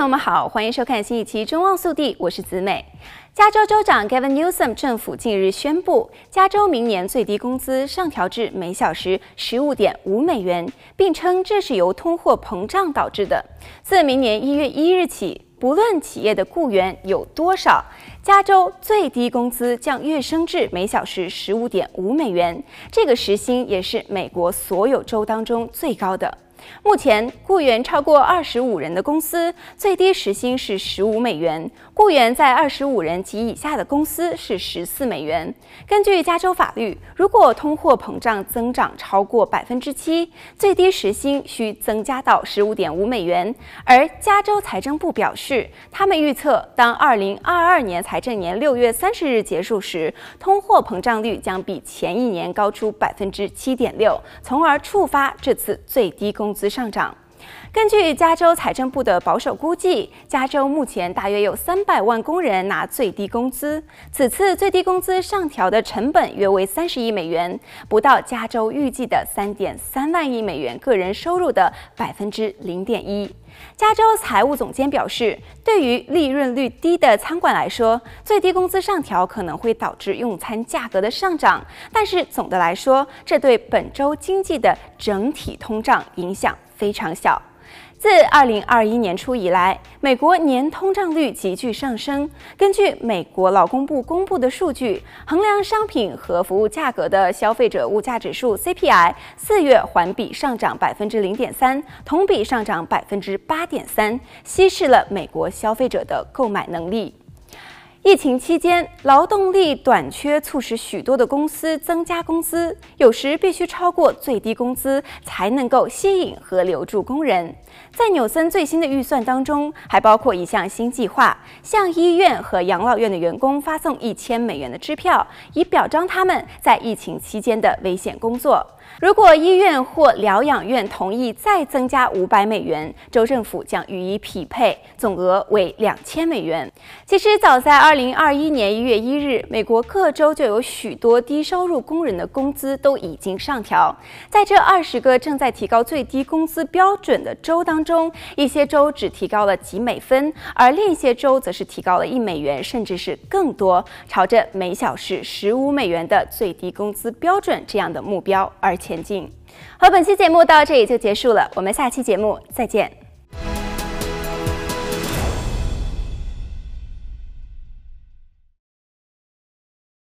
朋友们好，欢迎收看新一期《中望速递》，我是子美。加州州长 Gavin Newsom 政府近日宣布，加州明年最低工资上调至每小时十五点五美元，并称这是由通货膨胀导致的。自明年一月一日起，不论企业的雇员有多少，加州最低工资将跃升至每小时十五点五美元，这个时薪也是美国所有州当中最高的。目前，雇员超过二十五人的公司最低时薪是十五美元；雇员在二十五人及以下的公司是十四美元。根据加州法律，如果通货膨胀增长超过百分之七，最低时薪需增加到十五点五美元。而加州财政部表示，他们预测当二零二二年财政年六月三十日结束时，通货膨胀率将比前一年高出百分之七点六，从而触发这次最低工。工资上涨。根据加州财政部的保守估计，加州目前大约有三百万工人拿最低工资。此次最低工资上调的成本约为三十亿美元，不到加州预计的三点三万亿美元个人收入的百分之零点一。加州财务总监表示，对于利润率低的餐馆来说，最低工资上调可能会导致用餐价格的上涨，但是总的来说，这对本州经济的整体通胀影响非常小。自二零二一年初以来，美国年通胀率急剧上升。根据美国劳工部公布的数据，衡量商品和服务价格的消费者物价指数 CPI 四月环比上涨百分之零点三，同比上涨百分之八点三，稀释了美国消费者的购买能力。疫情期间，劳动力短缺促使许多的公司增加工资，有时必须超过最低工资才能够吸引和留住工人。在纽森最新的预算当中，还包括一项新计划，向医院和养老院的员工发送一千美元的支票，以表彰他们在疫情期间的危险工作。如果医院或疗养院同意再增加五百美元，州政府将予以匹配，总额为两千美元。其实，早在二零二一年一月一日，美国各州就有许多低收入工人的工资都已经上调。在这二十个正在提高最低工资标准的州当中，一些州只提高了几美分，而另一些州则是提高了一美元，甚至是更多，朝着每小时十五美元的最低工资标准这样的目标而前进。好，本期节目到这里就结束了，我们下期节目再见。